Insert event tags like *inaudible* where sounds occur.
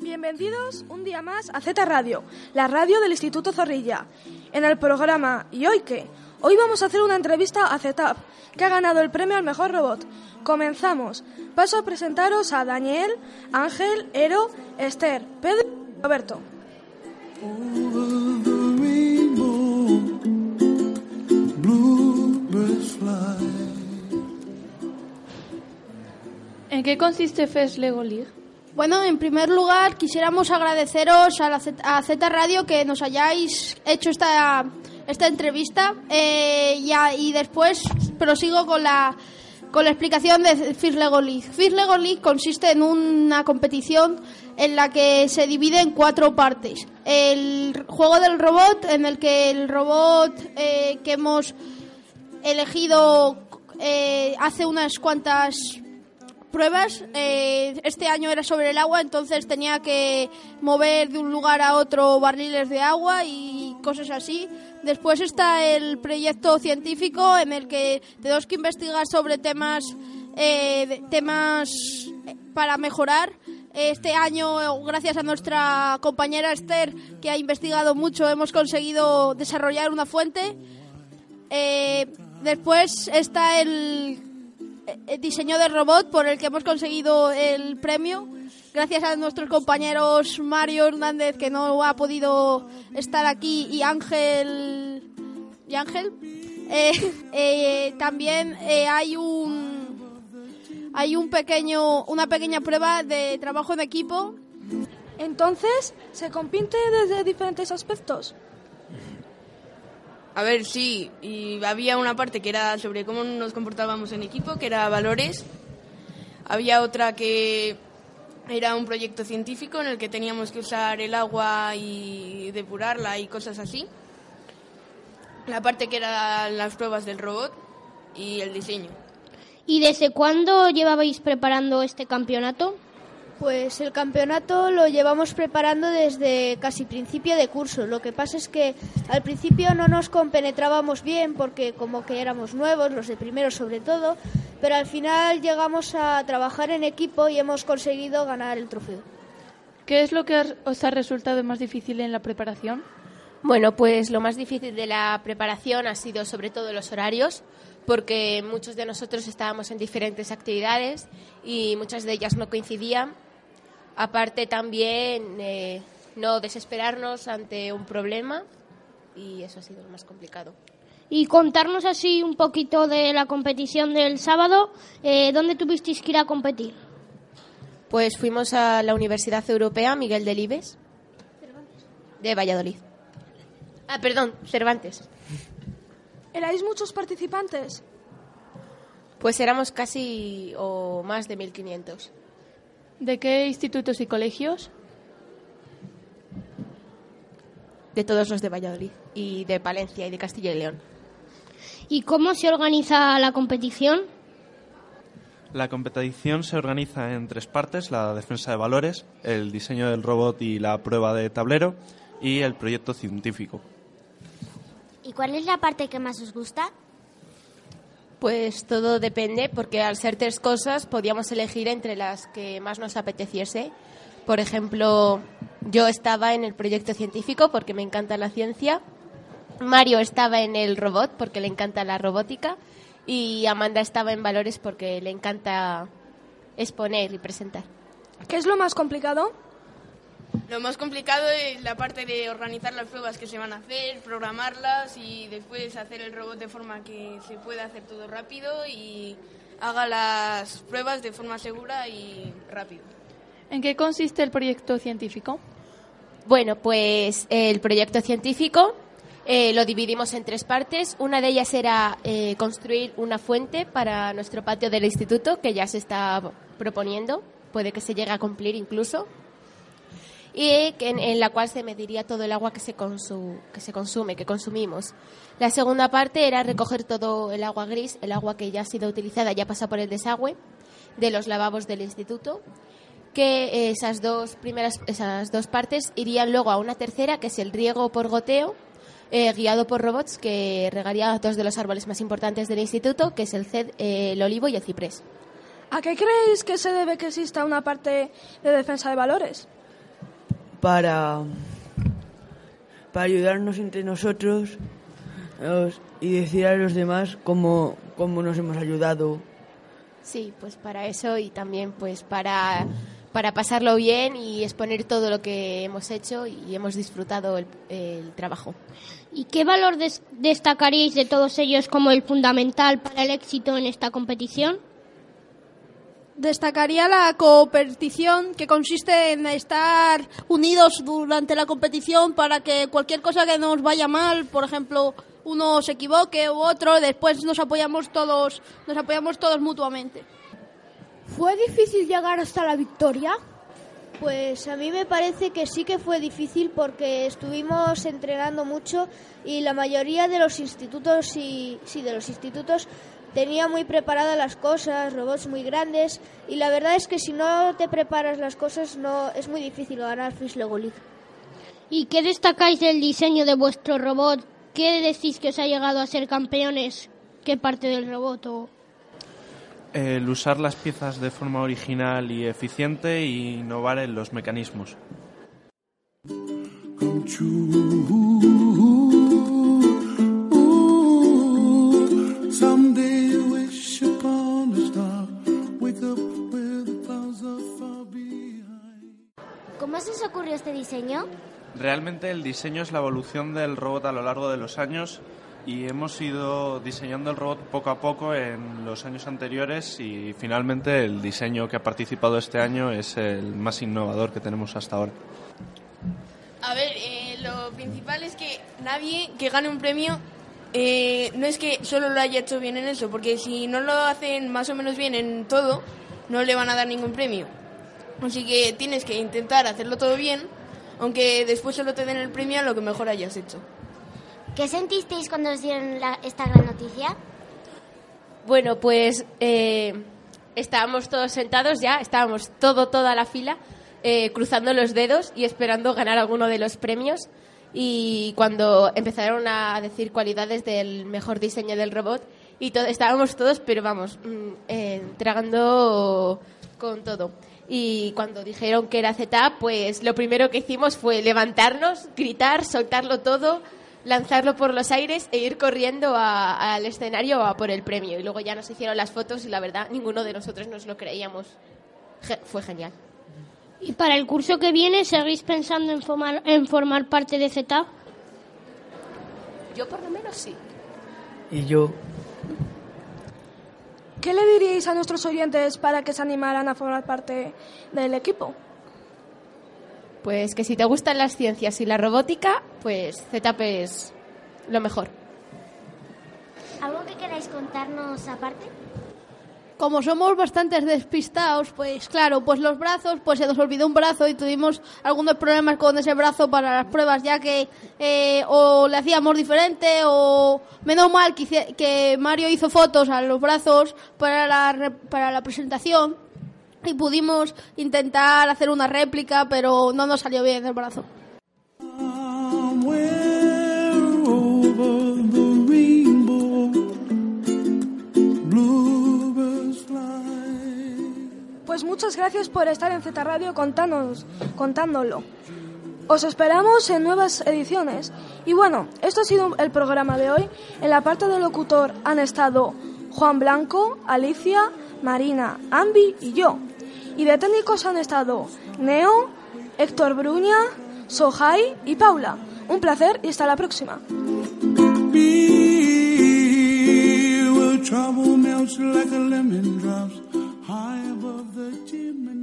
Bienvenidos un día más a Z Radio, la radio del Instituto Zorrilla. En el programa ¿Y hoy qué? Hoy vamos a hacer una entrevista a ZETAP, que ha ganado el premio al mejor robot. Comenzamos. Paso a presentaros a Daniel, Ángel, Ero, Esther, Pedro y Roberto. ¿En qué consiste FES Lego League? Bueno, en primer lugar quisiéramos agradeceros a, la Z, Radio que nos hayáis hecho esta, esta entrevista eh, y después prosigo con la, con la explicación de FIS Lego League. FIS Lego League consiste en una competición en la que se divide en cuatro partes. El juego del robot, en el que el robot eh, que hemos elegido eh, hace unas cuantas pruebas. Eh, este año era sobre el agua, entonces tenía que mover de un lugar a otro barriles de agua y cosas así. Después está el proyecto científico en el que tenemos que investigar sobre temas, eh, temas eh, para mejorar. Este año, gracias a nuestra compañera Esther, que ha investigado mucho, hemos conseguido desarrollar una fuente. Después está el diseño del robot por el que hemos conseguido el premio. Gracias a nuestros compañeros Mario Hernández que no ha podido estar aquí y Ángel y Ángel *laughs* Eh, eh, también eh, hay un hay un pequeño una pequeña prueba de trabajo en equipo. Entonces, se compite desde diferentes aspectos. A ver, sí, y había una parte que era sobre cómo nos comportábamos en equipo, que era valores. Había otra que era un proyecto científico en el que teníamos que usar el agua y depurarla y cosas así. La parte que eran las pruebas del robot y el diseño. ¿Y desde cuándo llevabais preparando este campeonato? Pues el campeonato lo llevamos preparando desde casi principio de curso. Lo que pasa es que al principio no nos compenetrábamos bien porque como que éramos nuevos, los de primero sobre todo, pero al final llegamos a trabajar en equipo y hemos conseguido ganar el trofeo. ¿Qué es lo que os- os ha resultado más difícil en la preparación? Bueno, pues lo más difícil de la preparación ha sido sobre todo los horarios, porque muchos de nosotros estábamos en diferentes actividades y muchas de ellas no coincidían. Aparte también eh, no desesperarnos ante un problema y eso ha sido lo más complicado. Y contarnos así un poquito de la competición del sábado. Eh, ¿Dónde tuvisteis que ir a competir? Pues fuimos a la Universidad Europea Miguel Delibes de Valladolid. Ah, perdón, Cervantes. ¿Erais muchos participantes? Pues éramos casi o más de 1500. ¿De qué institutos y colegios? de todos los de Valladolid y de Palencia y de Castilla y León. ¿Y cómo se organiza la competición? La competición se organiza en tres partes, la defensa de valores, el diseño del robot y la prueba de tablero y el proyecto científico. ¿Y cuál es la parte que más os gusta? Pues todo depende, porque al ser tres cosas podíamos elegir entre las que más nos apeteciese. Por ejemplo, yo estaba en el proyecto científico porque me encanta la ciencia. Mario estaba en el robot porque le encanta la robótica. Y Amanda estaba en valores porque le encanta exponer y presentar. ¿Qué es lo más complicado? Lo más complicado es la parte de organizar las pruebas que se van a hacer, programarlas y después hacer el robot de forma que se pueda hacer todo rápido y haga las pruebas de forma segura y rápido. ¿En qué consiste el proyecto científico? Bueno, pues el proyecto científico eh, lo dividimos en tres partes. Una de ellas era eh, construir una fuente para nuestro patio del instituto, que ya se está proponiendo, puede que se llegue a cumplir incluso, y en, en la cual se mediría todo el agua que se, consu- que se consume, que consumimos. La segunda parte era recoger todo el agua gris, el agua que ya ha sido utilizada, ya pasa por el desagüe de los lavabos del instituto que esas dos primeras esas dos partes irían luego a una tercera que es el riego por goteo eh, guiado por robots que regaría dos de los árboles más importantes del instituto, que es el ced, eh, el olivo y el ciprés. ¿A qué creéis que se debe que exista una parte de defensa de valores? Para, para ayudarnos entre nosotros os- y decir a los demás cómo, cómo nos hemos ayudado. Sí, pues para eso y también pues para, para pasarlo bien y exponer todo lo que hemos hecho y hemos disfrutado el, el trabajo. ¿Y qué valor des- destacaríais de todos ellos como el fundamental para el éxito en esta competición? Destacaría la competición que consiste en estar unidos durante la competición para que cualquier cosa que nos vaya mal, por ejemplo, uno se equivoque u otro, después nos apoyamos todos, nos apoyamos todos mutuamente. ¿Fue difícil llegar hasta la victoria? Pues a mí me parece que sí que fue difícil porque estuvimos entrenando mucho y la mayoría de los institutos y sí de los institutos tenía muy preparadas las cosas, robots muy grandes y la verdad es que si no te preparas las cosas no es muy difícil ganar Fish Lego League. ¿Y qué destacáis del diseño de vuestro robot? ¿Qué decís que os ha llegado a ser campeones? ¿Qué parte del robot? o- El usar las piezas de forma original y eficiente e innovar en los mecanismos. Diseño? Realmente el diseño es la evolución del robot a lo largo de los años y hemos ido diseñando el robot poco a poco en los años anteriores y finalmente el diseño que ha participado este año es el más innovador que tenemos hasta ahora. A ver, eh, lo principal es que nadie que gane un premio eh, no es que solo lo haya hecho bien en eso, porque si no lo hacen más o menos bien en todo, no le van a dar ningún premio. Así que tienes que intentar hacerlo todo bien, aunque después solo te den el premio a lo que mejor hayas hecho. ¿Qué sentisteis cuando os dieron la- esta gran noticia? Bueno, pues eh, estábamos todos sentados ya, estábamos todo, toda la fila, eh, cruzando los dedos y esperando ganar alguno de los premios. Y cuando empezaron a decir cualidades del mejor diseño del robot, y to- estábamos todos, pero vamos, mm, eh, tragando con todo. Y cuando dijeron que era Z, pues lo primero que hicimos fue levantarnos, gritar, soltarlo todo, lanzarlo por los aires e ir corriendo a- al escenario a por el premio. Y luego ya nos hicieron las fotos y la verdad ninguno de nosotros nos lo creíamos. Ge- fue genial. ¿Y para el curso que viene seguís pensando en formar, en formar parte de Z? Yo por lo menos sí. Y yo, ¿Qué le diríais a nuestros oyentes para que se animaran a formar parte del equipo? Pues que si te gustan las ciencias y la robótica, pues ZP es lo mejor. ¿Algo que queráis contarnos aparte? Como somos bastantes despistados, pues claro, pues los brazos, pues se nos olvidó un brazo y tuvimos algunos problemas con ese brazo para las pruebas, ya que eh, o le hacíamos diferente o menos mal que, que Mario hizo fotos a los brazos para la, para la presentación y pudimos intentar hacer una réplica, pero no nos salió bien el brazo. Pues muchas gracias por estar en Z Radio contándonos, contándolo. Os esperamos en nuevas ediciones. Y bueno, esto ha sido el programa de hoy. En la parte del locutor han estado Juan Blanco, Alicia, Marina, Ambi y yo. Y de técnicos han estado Neo, Héctor Bruña, Sohai y Paula. Un placer y hasta la próxima. Jiminy.